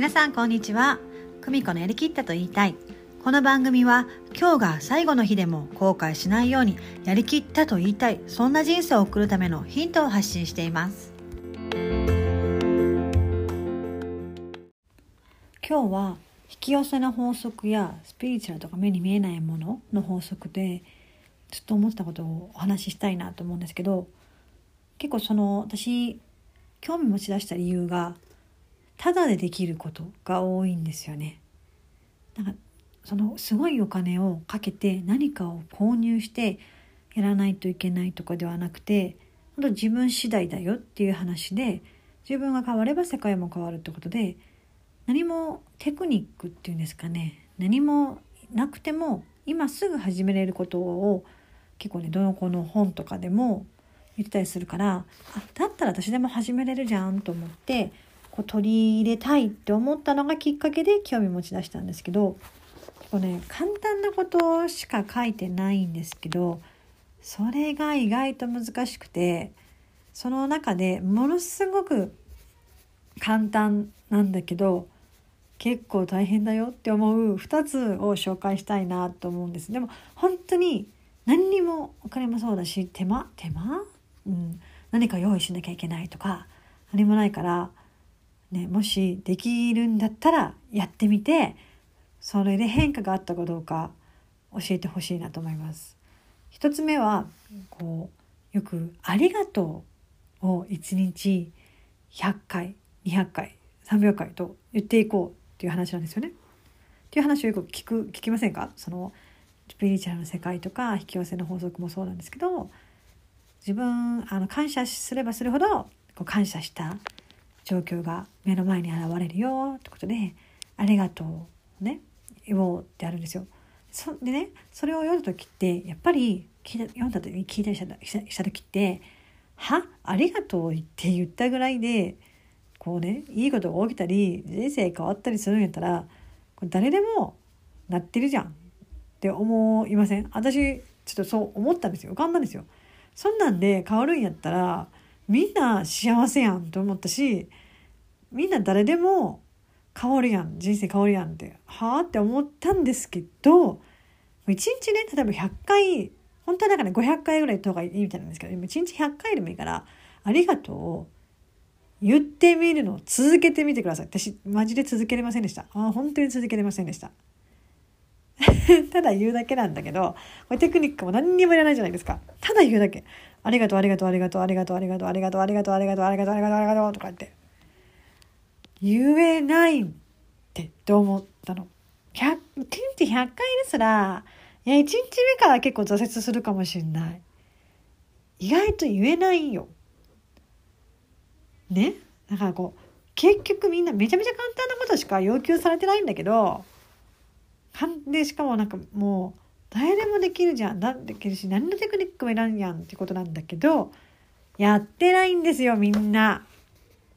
皆さんこんにちは。久美子のやりきったと言いたい。この番組は今日が最後の日でも後悔しないようにやりきったと言いたいそんな人生を送るためのヒントを発信しています。今日は引き寄せの法則やスピリチュアルとか目に見えないものの法則でずっと思ってたことをお話ししたいなと思うんですけど結構その私興味持ち出した理由がただでできることが多いんですよね。なんかそのすごいお金をかけて何かを購入してやらないといけないとかではなくて本当自分次第だよっていう話で自分が変われば世界も変わるってことで何もテクニックっていうんですかね何もなくても今すぐ始めれることを結構ねどの子の本とかでも言ってたりするからあだったら私でも始めれるじゃんと思ってこう取り入れたいって思ったのがきっかけで興味持ち出したんですけどこうね簡単なことしか書いてないんですけどそれが意外と難しくてその中でものすごく簡単なんだけど結構大変だよって思う2つを紹介したいなと思うんです。でも本当に何にもお金もそうだし手間手間、うん、何か用意しなきゃいけないとか何もないからね、もしできるんだったらやってみてそれで変化があったかどうか教えてほしいなと思います。一つ目はこうよく「ありがとう」を1日100回200回300回と言っていこうっていう話なんですよね。っていう話をよく聞く聞きませんか？そのスピリチュアルの世界とか引き寄せの法則もそうなんですけど自分あの感謝すればするほどこう感謝した状況が目の前に現れるよってことで「ありがとう」ね言おうってあるんですよ。そでねそれを読んだ時ってやっぱり聞いた読んだ時に聞いたりしたした時って「は？ありがとう」って言ったぐらいでこうねいいことが起きたり人生変わったりするんやったらこれ誰でもなってるじゃんって思いません？私ちょっとそう思ったんですよ浮かんだんですよ。そんなんで変わるんやったらみんな幸せやんと思ったしみんな誰でも変わるやん。人生変わるやんってはあって思ったんですけど一日ね例えば100回本当はだからね500回ぐらいとかいいみたいなんですけど一日100回でもいいから「ありがとう」を言ってみるのを続けてみてください。私マジで続けれませんでした。あ本当に続けれませんでした。ただ言うだけなんだけどこれテクニックも何にもいらないじゃないですか。ただ言うだけ。ありがとうありがとうありがとうありがとうありがとうありがとうありがとうありがとうありがとうありがとうありがとうありがとう」とか言って。言えないってって思ったの？100, 1日100回ですら、いや、1日目から結構挫折するかもしれない。意外と言えないよ。ね？だからこう、結局みんなめちゃめちゃ簡単なことしか要求されてないんだけど、で、しかもなんかもう、誰でもできるじゃん。だできるし、何のテクニックもいらんやんってことなんだけど、やってないんですよ、みんな。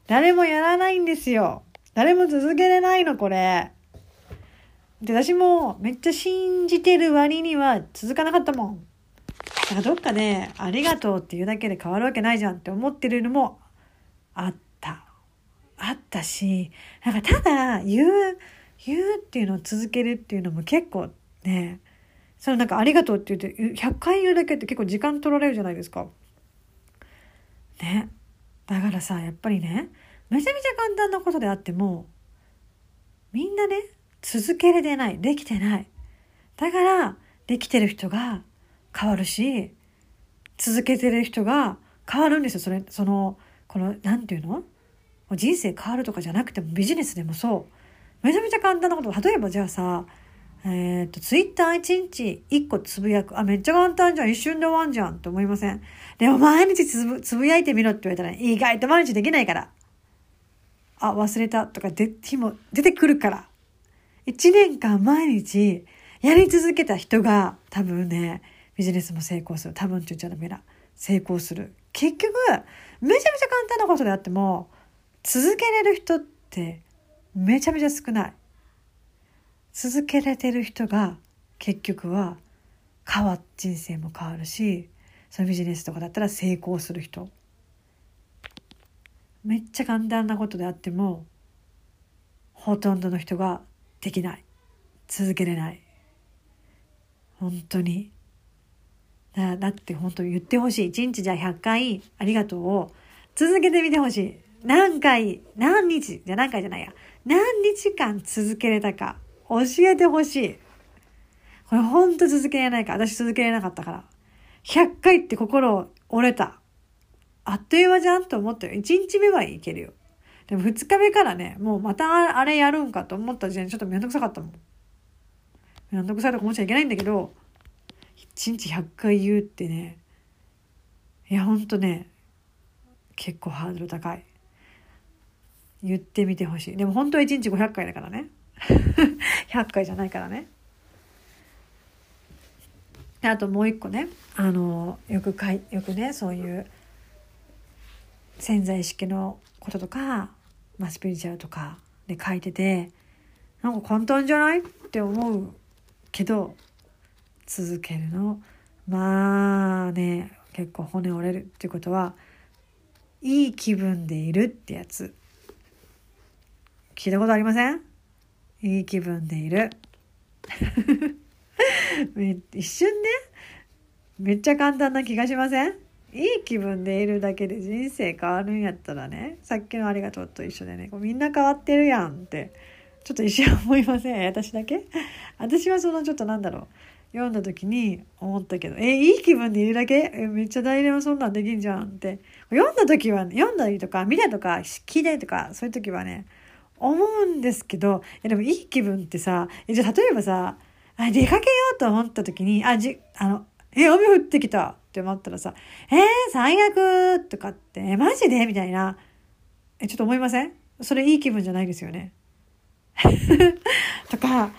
誰もやらないんですよ。誰も続けれないの、これ。で、私もめっちゃ信じてる割には続かなかったもん。だからどっかで、ありがとうっていうだけで変わるわけないじゃんって思ってるのもあった。あったし、なんかただ言う、言うっていうのを続けるっていうのも結構ね、そのなんかありがとうって言って、100回言うだけって結構時間取られるじゃないですか。ね。だからさやっぱりねめちゃめちゃ簡単なことであってもみんなね続けれてないできてない。だからできてる人が変わるし続けてる人が変わるんですよ。それそのこの何て言うの？人生変わるとかじゃなくてもビジネスでもそう。めちゃめちゃ簡単なこと。例えばじゃあさえっ、と、ツイッター1日1個つぶやく。あ、めっちゃ簡単じゃん。一瞬で終わんじゃん。って思いません？でも毎日つぶつぶやいてみろって言われたら、意外と毎日できないから。あ、忘れたとかで、日も出てくるから。1年間毎日やり続けた人が多分ね、ビジネスも成功する。多分って言っちゃダメだ。成功する。結局、めちゃめちゃ簡単なことであっても、続けれる人ってめちゃめちゃ少ない。続けれてる人が結局は変わ人生も変わるしそのビジネスとかだったら成功する人。めっちゃ簡単なことであってもほとんどの人ができない。続けれない。本当に。だだって本当に言ってほしい。一日じゃあ100回ありがとうを続けてみてほしい。何回何日じゃ何回じゃないや。何日間続けれたか。教えてほしい。これ本当続けられないか。私続けられなかったから。100回って心折れた。あっという間じゃんと思ったよ。1日目はいけるよ。でも2日目からねもうまたあれやるんかと思った時点でちょっとめんどくさかったもん。めんどくさいとか思っちゃいけないんだけど1日100回言うってね。いやほんとね結構ハードル高い。言ってみてほしい。でも本当は1日500回だからね。100回じゃないからね。あともう一個ね。あのよくかいよくねそういう潜在意識のこととか、まあ、スピリチュアルとかで書いててなんか簡単じゃないって思うけど続けるの。まあね結構骨折れるっていうことはいい気分でいるってやつ。聞いたことありません？いい気分でいる。一瞬ね。めっちゃ簡単な気がしません？いい気分でいるだけで人生変わるんやったらね。さっきの「ありがとう」と一緒でね。こうみんな変わってるやんって。ちょっと一瞬思いません？私だけ？私はそのちょっとなんだろう。読んだ時に思ったけど、え、いい気分でいるだけ、めっちゃ大連はそんなんできんじゃんって。読んだ時は、読んだりとか、見たとか、聞いたりとか、そういう時はね、思うんですけど、え、でもいい気分ってさ、じゃあ例えばさ、あ、出かけようと思った時に、あ、じ、あの、え、雨降ってきたって思ったらさ、えー、最悪とかって、え、マジで？みたいな。え、ちょっと思いません？それいい気分じゃないですよね。とか、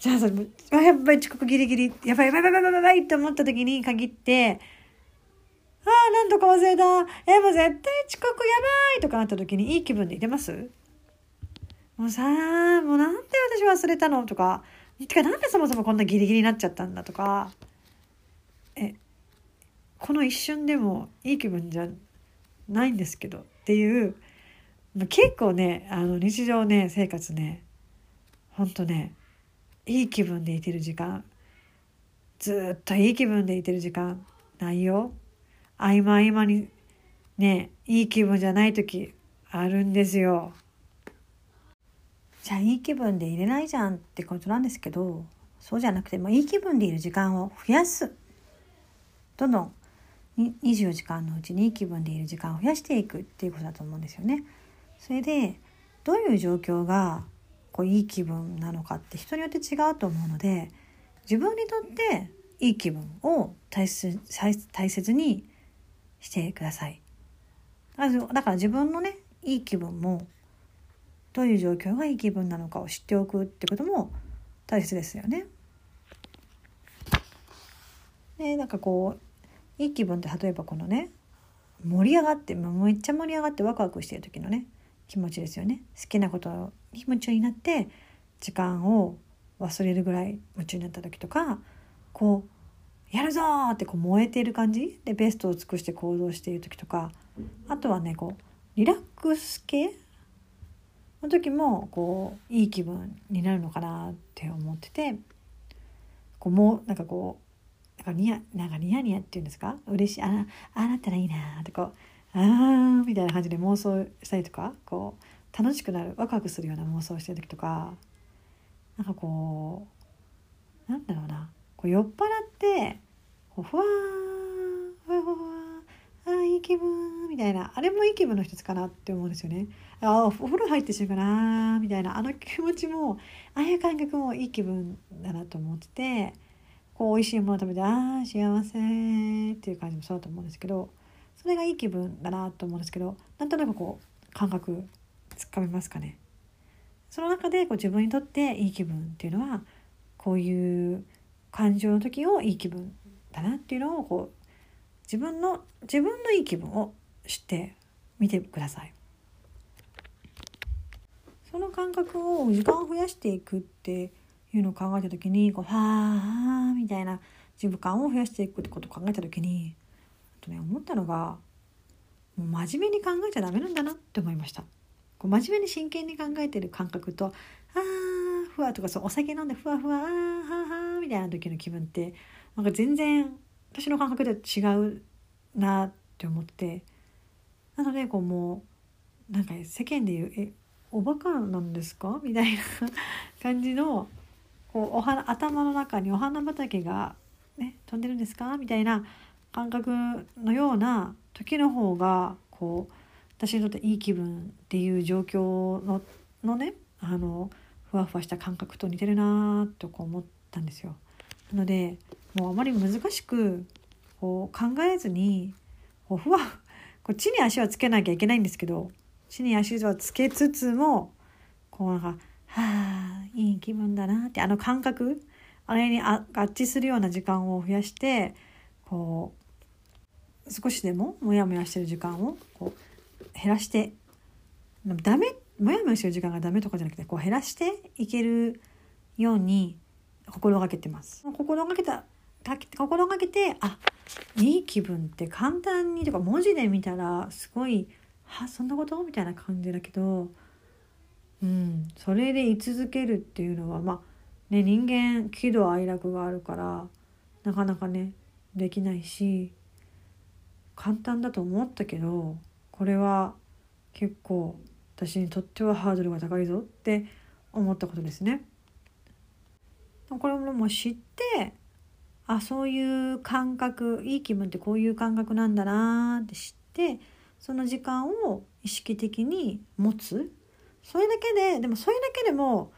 じゃあさ、やっぱり遅刻ギリギリ、やばいやばいやばいやばいやばいって思った時に限って、ああ、なんとか忘れた。え、もう絶対遅刻やばいとかなった時にいい気分でいてますもうさあ、もうなんで私忘れたのとか、てかなんでそもそもこんなギリギリになっちゃったんだとか、え、この一瞬でもいい気分じゃないんですけどっていう、結構ね、あの日常ね、生活ね、ほんとね、いい気分でいてる時間ずっといい気分でいてる時間ないよ。合間合間にねいい気分じゃない時あるんですよ。じゃあいい気分でいれないじゃんってことなんですけどそうじゃなくてもいい気分でいる時間を増やすどんどん24時間のうちにいい気分でいる時間を増やしていくっていうことだと思うんですよね。それでどういう状況がこういい気分なのかって人によって違うと思うので自分にとっていい気分を大切大切にしてください。だから自分のねいい気分もどういう状況がいい気分なのかを知っておくってことも大切ですよね。でなんかこういい気分って例えばこのね盛り上がってめっちゃ盛り上がってワクワクしてる時のね気持ちですよね。好きなことに夢中になって時間を忘れるぐらい夢中になった時とかこうやるぞってこう燃えている感じ？でベストを尽くして行動している時とかあとはねこうリラックス系？の時もこういい気分になるのかなって思っててこうもうなんかこうなんかニヤなんかニヤニヤっていうんですか？嬉しいああなったらいいなってこうあーみたいな感じで妄想したりとかこう楽しくなるワクワクするような妄想してる時とかなんかこうなんだろうな。こう酔っ払ってこうふわーふわふわあいい気分みたいな。あれもいい気分の一つかなって思うんですよね。あお風呂入ってしまうかなみたいな。あの気持ちもああいう感覚もいい気分だなと思っててこう美味しいもの食べてああ幸せっていう感じもそうだと思うんですけどそれがいい気分だなと思うんですけどなんとなくこう感覚つかめますかね。その中でこう自分にとっていい気分っていうのはこういう感情の時をいい気分だなっていうのをこう自分の自分のいい気分を知ってみてください。その感覚を時間を増やしていくっていうのを考えた時にこうはあみたいな自分感を増やしていくってことを考えた時にあとね思ったのがもう真面目に考えちゃダメなんだなって思いましたこう真面目に真剣に考えてる感覚と「あーふわ」とかそうお酒飲んでふわふわ「あはーはー」みたいな時の気分ってなんか全然私の感覚では違うなって思ってなのでこうもうなんか世間で言う「えおバカなんですか? 」みたいな感じのこうお花頭の中にお花畑が、ね、飛んでるんですか？みたいな感覚のような時の方がこう私にとっていい気分っていう状況ののねあのふわふわした感覚と似てるなとこう思ったんですよ。なのでもうあまり難しくこう考えずにこうふわこう地に足はつけなきゃいけないんですけど地に足はつけつつもこうなんか「はあいい気分だな」ってあの感覚あれに合致するような時間を増やしてこう少しでもモヤモヤしてる時間をこう減らしてダメモヤモヤしてる時間がダメとかじゃなくてこう減らしていけるように心がけてます。心がけた心がけてあいい気分って簡単にとか文字で見たらすごい「はそんなこと?」みたいな感じだけど、うん、それで居続けるっていうのはまあね人間喜怒哀楽があるからなかなかねできないし簡単だと思ったけどこれは結構私にとってはハードルが高いぞって思ったことですね。これももう知ってあそういう感覚いい気分ってこういう感覚なんだなって知ってその時間を意識的に持つそれだけででもそれだけでも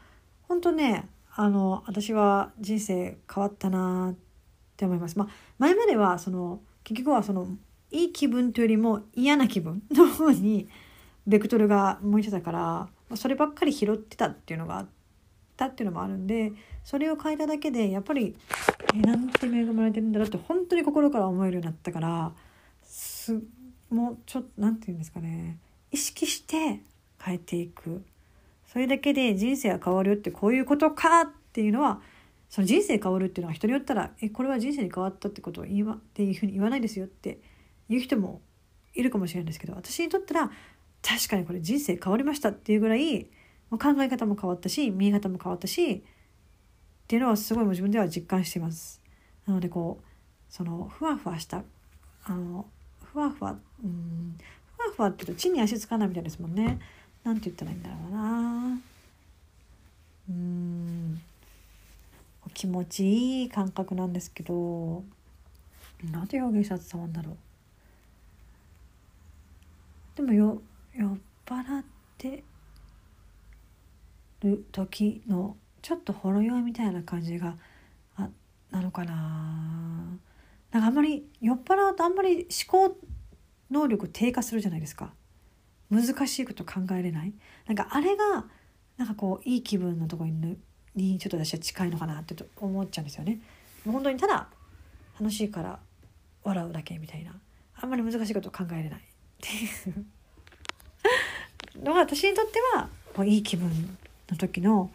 本当ねあの私は人生変わったなって思います。まあ、前まではその結局はそのいい気分というよりも嫌な気分 の方にベクトルが向いてたからそればっかり拾ってたっていうのがあったっていうのもあるんでそれを変えただけでやっぱりえなんて恵まれてるんだろうって本当に心から思えるようになったからすもうちょっと何て言うんですかね。意識して変えていく。それだけで人生は変わるよってこういうことかっていうのはその人生変わるっていうのは人によったら「えこれは人生に変わったってことを言わっていうふうに言わないですよ」って言う人もいるかもしれないんですけど私にとったら確かにこれ人生変わりましたっていうぐらい考え方も変わったし見え方も変わったしっていうのはすごい自分では実感しています。なのでこうそのふわふわしたあのふわふわうんふわふわって言うと地に足つかないみたいですもんね。なんて言ったらいいんだろうな。うん気持ちいい感覚なんですけどなんて表現したら伝わるんだろう。でもよ酔っ払ってる時のちょっとほろ酔いみたいな感じがあなのかな。なんかあんまり酔っ払うとあんまり思考能力低下するじゃないですか。難しいこと考えれない。なんかあれがなんかこういい気分のところににちょっと私は近いのかなって思っちゃうんですよね。本当にただ楽しいから笑うだけみたいな。あんまり難しいこと考えれないっていう。のが私にとってはこういい気分の時の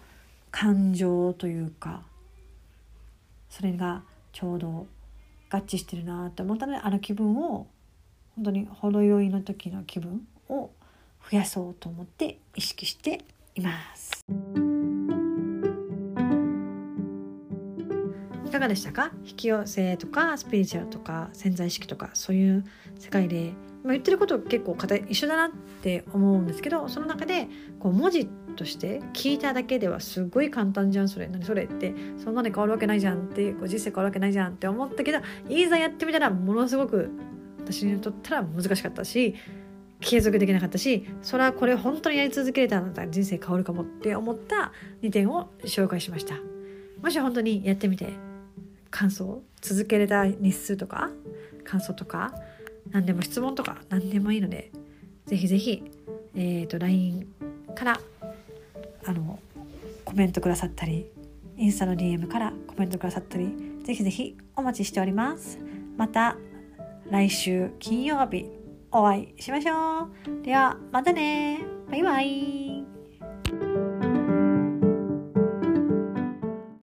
感情というかそれがちょうど合致してるなって思ったのであの気分を本当にほろ酔いの時の気分を増やそうと思って意識しています。いかがでしたか？引き寄せとかスピリチュアルとか潜在意識とかそういう世界でまあ、言ってること結構一緒だなって思うんですけどその中でこう文字として聞いただけではすごい簡単じゃんそれ。何それ？ってそんなに変わるわけないじゃんってこう人生変わるわけないじゃんって思ったけどいざやってみたらものすごく私にとったら難しかったし継続できなかったしそれはこれ本当にやり続けれたんだったら人生変わるかもって思った2点を紹介しました。もし本当にやってみて感想続けれた日数とか感想とか何でも質問とか何でもいいのでぜひぜひ、えーと、LINE からあのコメントくださったりインスタの DM からコメントくださったりぜひぜひお待ちしております。また来週金曜日お会いしましょう。ではまたね。バイバイ。